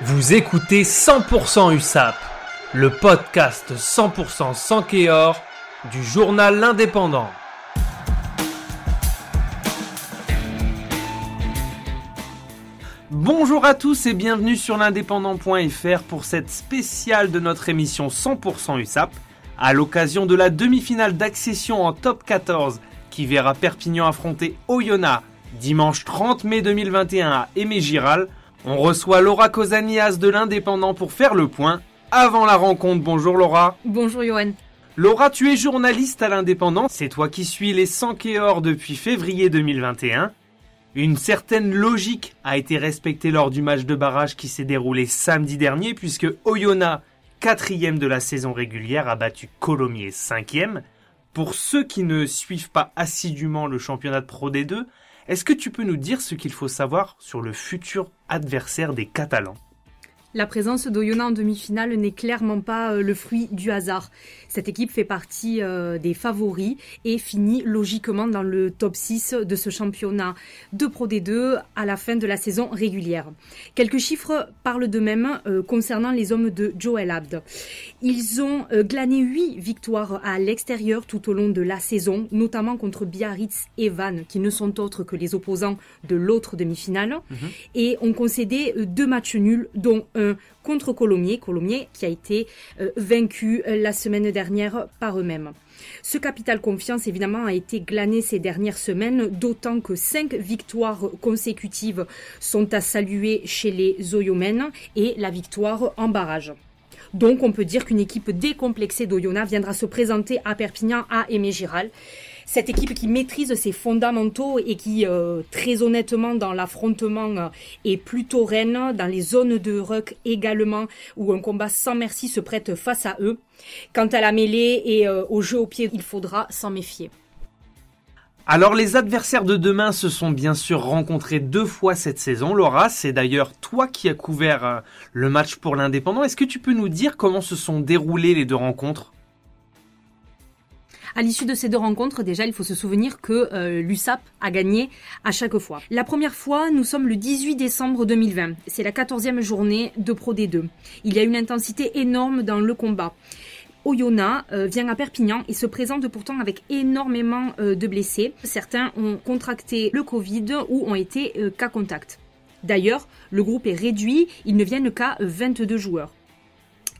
Vous écoutez 100% USAP, le podcast 100% sans Kéor du journal L'Indépendant. Bonjour à tous et bienvenue sur l'indépendant.fr pour cette spéciale de notre émission 100% USAP à l'occasion de la demi-finale d'accession en top 14 qui verra Perpignan affronter Oyonnax dimanche 30 mai 2021 à Aimé Giral on reçoit Laura Cosanias de l'Indépendant pour faire le point avant la rencontre. Bonjour Laura. Bonjour Johan. Laura, tu es journaliste à l'Indépendant. C'est toi qui suis les 100 or depuis février 2021. Une certaine logique a été respectée lors du match de barrage qui s'est déroulé samedi dernier puisque Oyonnax, quatrième de la saison régulière, a battu Colomiers cinquième. Pour ceux qui ne suivent pas assidûment le championnat de Pro D2, est-ce que tu peux nous dire ce qu'il faut savoir sur le futur adversaire des Catalans? La présence d'Oyonnax en demi-finale n'est clairement pas euh, le fruit du hasard. Cette équipe fait partie euh, des favoris et finit logiquement dans le top 6 de ce championnat de Pro D2 à la fin de la saison régulière. Quelques chiffres parlent d'eux-mêmes euh, concernant les hommes de Joel Abd. Ils ont glané 8 victoires à l'extérieur tout au long de la saison, notamment contre Biarritz et Vannes, qui ne sont autres que les opposants de l'autre demi-finale, mhm. et ont concédé deux matchs nuls, dont un contre Colomiers, Colomiers qui a été euh, vaincu euh, la semaine dernière par eux-mêmes. Ce capital confiance, évidemment, a été glané ces dernières semaines, d'autant que cinq victoires consécutives sont à saluer chez les Oyomènes et la victoire en barrage. Donc, on peut dire qu'une équipe décomplexée d'Oyonnax viendra se présenter à Perpignan, à Aimé Giral cette équipe qui maîtrise ses fondamentaux et qui, euh, très honnêtement, dans l'affrontement, euh, est plutôt reine, dans les zones de ruck également, où un combat sans merci se prête face à eux. Quant à la mêlée et euh, au jeu au pied, il faudra s'en méfier. Alors les adversaires de demain se sont bien sûr rencontrés deux fois cette saison. Laura, c'est d'ailleurs toi qui as couvert le match pour l'indépendant. Est-ce que tu peux nous dire comment se sont déroulées les deux rencontres? À l'issue de ces deux rencontres, déjà, il faut se souvenir que euh, l'USAP a gagné à chaque fois. La première fois, nous sommes le 18 décembre 2020. C'est la 14e journée de Pro D2. Il y a une intensité énorme dans le combat. Oyonnax euh, vient à Perpignan et se présente pourtant avec énormément euh, de blessés. Certains ont contracté le Covid ou ont été cas contact. D'ailleurs, le groupe est réduit, ils ne viennent qu'à 22 joueurs.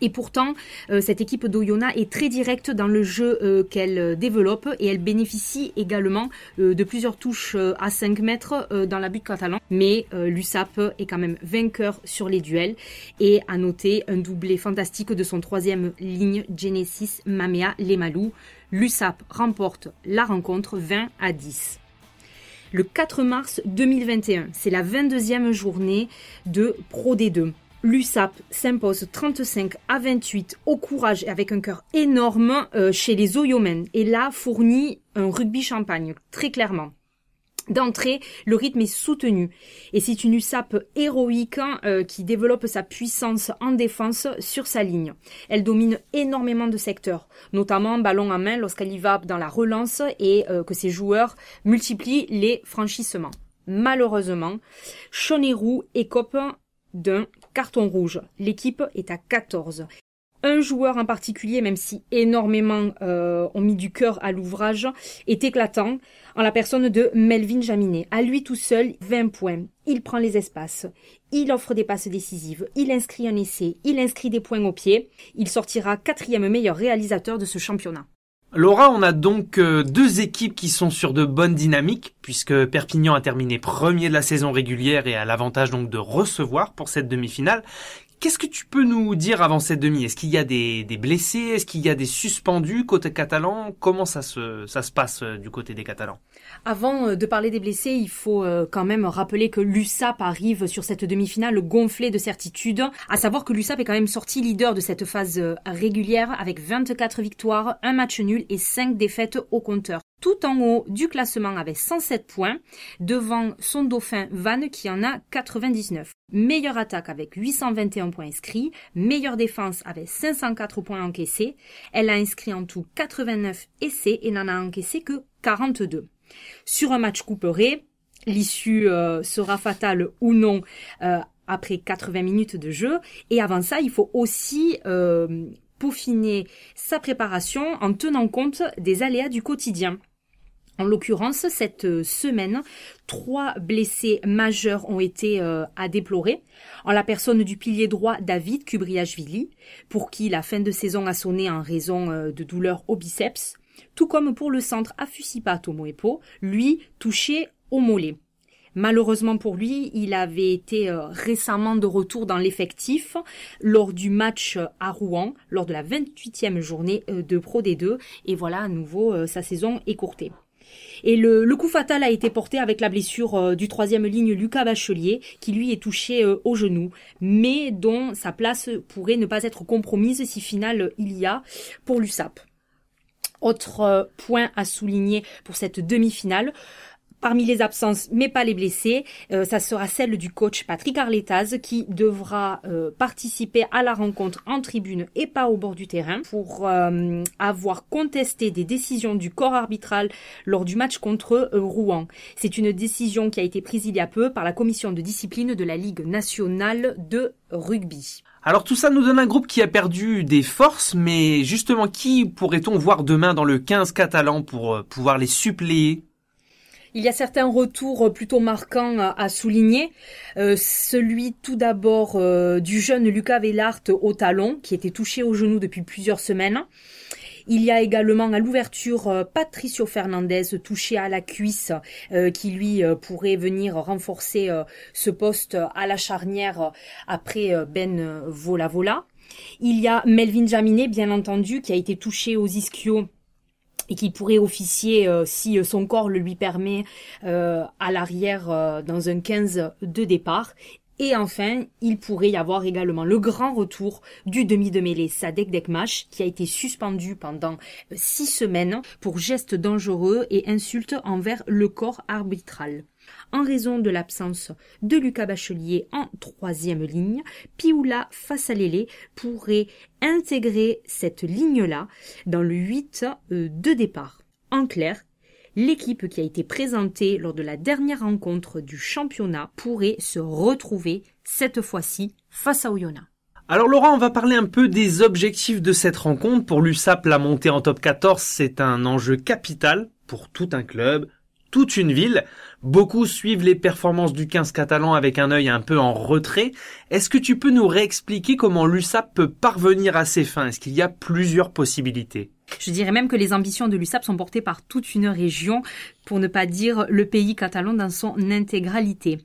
Et pourtant, euh, cette équipe d'Oyonnax est très directe dans le jeu euh, qu'elle euh, développe et elle bénéficie également de plusieurs touches à 5 mètres dans la butte catalan. Mais l'USAP est quand même vainqueur sur les duels et à noter un doublé fantastique de son troisième ligne Genesis Mamea Lemalou. L'USAP remporte la rencontre 20 à 10 le 4 mars 2021. C'est la 22e journée de Pro D2 l'USAP s'impose 35 à 28 au courage et avec un cœur énorme euh, chez les Oyomens et là fournit un rugby champagne, très clairement. D'entrée, le rythme est soutenu et c'est une USAP héroïque hein, euh, qui développe sa puissance en défense sur sa ligne. Elle domine énormément de secteurs, notamment ballon à main lorsqu'elle y va dans la relance et euh, que ses joueurs multiplient les franchissements. Malheureusement, Chonerou écope d'un carton rouge. L'équipe est à 14. Un joueur en particulier, même si énormément euh, ont mis du cœur à l'ouvrage, est éclatant en la personne de Melvin Jaminet. À lui tout seul, 20 points. Il prend les espaces. Il offre des passes décisives. Il inscrit un essai. Il inscrit des points au pied. Il sortira quatrième meilleur réalisateur de ce championnat. Laura, on a donc euh, deux équipes qui sont sur de bonnes dynamiques, puisque Perpignan a terminé premier de la saison régulière et a l'avantage donc de recevoir pour cette demi-finale. Qu'est-ce que tu peux nous dire avant cette demi? Est-ce qu'il y a des, blessés? Est-ce qu'il y a des suspendus côté catalan? Comment ça se, ça se passe euh, du côté des Catalans? Avant euh, de parler des blessés, il faut euh, quand même rappeler que l'USAP arrive sur cette demi-finale gonflée de certitude. À savoir que l'USAP est quand même sorti leader de cette phase régulière avec 24 victoires, un match nul et 5 défaites au compteur tout en haut du classement avec 107 points, devant son dauphin Van qui en a 99. Meilleure attaque avec 821 points inscrits, meilleure défense avec 504 points encaissés. Elle a inscrit en tout 89 essais et n'en a encaissé que 42. Sur un match couperé, l'issue euh, sera fatale ou non euh, après 80 minutes de jeu. Et avant ça, il faut aussi euh, peaufiner sa préparation en tenant compte des aléas du quotidien. En l'occurrence, cette semaine, trois blessés majeurs ont été euh, à déplorer, en la personne du pilier droit David Kubriashvili, pour qui la fin de saison a sonné en raison euh, de douleurs au biceps, tout comme pour le centre Afusipa Tomoepo, lui touché au mollet. Malheureusement pour lui, il avait été euh, récemment de retour dans l'effectif lors du match à Rouen, lors de la 28e journée de Pro D2, et voilà à nouveau sa saison écourtée. Et le, coup fatal a été porté avec la blessure euh, du troisième ligne Lucas Bachelier, qui lui est touché euh, au genou, mais dont sa place pourrait ne pas être compromise si finale il y a pour l'USAP. Autre euh, point à souligner pour cette demi-finale, Parmi les absences, mais pas les blessés, euh, ça sera celle du coach Patrick Arletaz qui devra euh, participer à la rencontre en tribune et pas au bord du terrain pour euh, avoir contesté des décisions du corps arbitral lors du match contre Rouen. C'est une décision qui a été prise il y a peu par la commission de discipline de la Ligue nationale de rugby. Alors tout ça nous donne un groupe qui a perdu des forces, mais justement qui pourrait-on voir demain dans le 15 catalan pour pouvoir les suppléer? Il y a certains retours plutôt marquants à, souligner. Euh, celui tout d'abord euh, du jeune Lucas Vellart au talon, qui était touché au genou depuis plusieurs semaines. Il y a également à l'ouverture euh, Patricio Fernandez touché à la cuisse qui lui pourrait venir renforcer ce poste à la charnière après Ben Vola Vola. Il y a Melvin Jaminet bien entendu qui a été touché aux ischios et qui pourrait officier euh, si euh, son corps le lui permet euh, à l'arrière dans un 15 de départ. Et enfin, il pourrait y avoir également le grand retour du demi de mêlée Sadek Dekmash qui a été suspendu pendant six semaines pour gestes dangereux et insultes envers le corps arbitral en raison de l'absence de Lucas Bachelier en troisième ligne, Pioula Fassalele pourrait intégrer cette ligne-là dans le 8 euh, de départ. En clair, l'équipe qui a été présentée lors de la dernière rencontre du championnat pourrait se retrouver cette fois-ci face à Oyonnax. Alors Laura, on va parler un peu des objectifs de cette rencontre. Pour l'USAP, la montée en top 14, c'est un enjeu capital pour tout un club, toute une ville. Beaucoup suivent les performances du 15 catalan avec un œil un peu en retrait. Est-ce que tu peux nous réexpliquer comment l'USAP peut parvenir à ses fins? Est-ce qu'il y a plusieurs possibilités? Je dirais même que les ambitions de l'USAP sont portées par toute une région, pour ne pas dire le pays catalan dans son intégralité.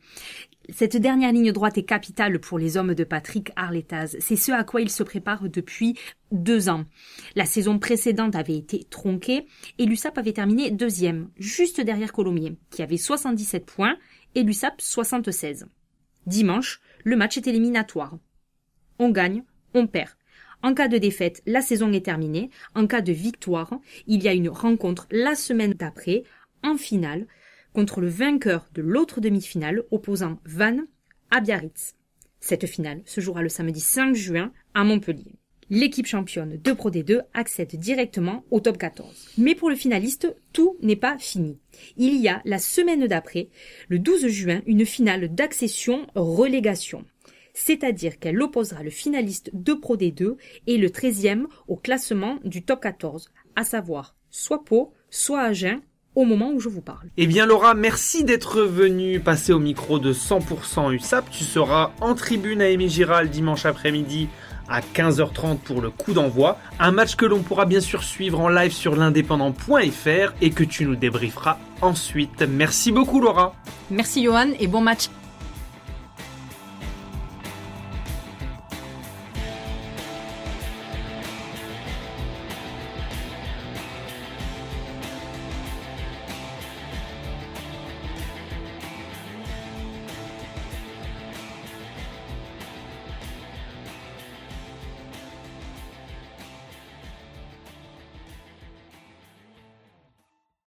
Cette dernière ligne droite est capitale pour les hommes de Patrick Arletaz. C'est ce à quoi il se prépare depuis deux ans. La saison précédente avait été tronquée et l'USAP avait terminé deuxième, juste derrière Colomiers, qui avait 77 points et l'USAP 76. Dimanche, le match est éliminatoire. On gagne, on perd. En cas de défaite, la saison est terminée. En cas de victoire, il y a une rencontre la semaine d'après, en finale, contre le vainqueur de l'autre demi-finale opposant Van à Biarritz. Cette finale se jouera le samedi 5 juin à Montpellier. L'équipe championne de Pro D2 accède directement au top 14. Mais pour le finaliste, tout n'est pas fini. Il y a la semaine d'après, le 12 juin, une finale d'accession relégation. C'est-à-dire qu'elle opposera le finaliste de Pro D2 et le 13e au classement du top 14, à savoir soit Pau, soit Agen au moment où je vous parle. Eh bien Laura, merci d'être venue passer au micro de 100% USAP. Tu seras en tribune à Émy Giral dimanche après-midi à 15h30 pour le coup d'envoi. Un match que l'on pourra bien sûr suivre en live sur l'indépendant.fr et que tu nous débrieferas ensuite. Merci beaucoup Laura. Merci Johan et bon match.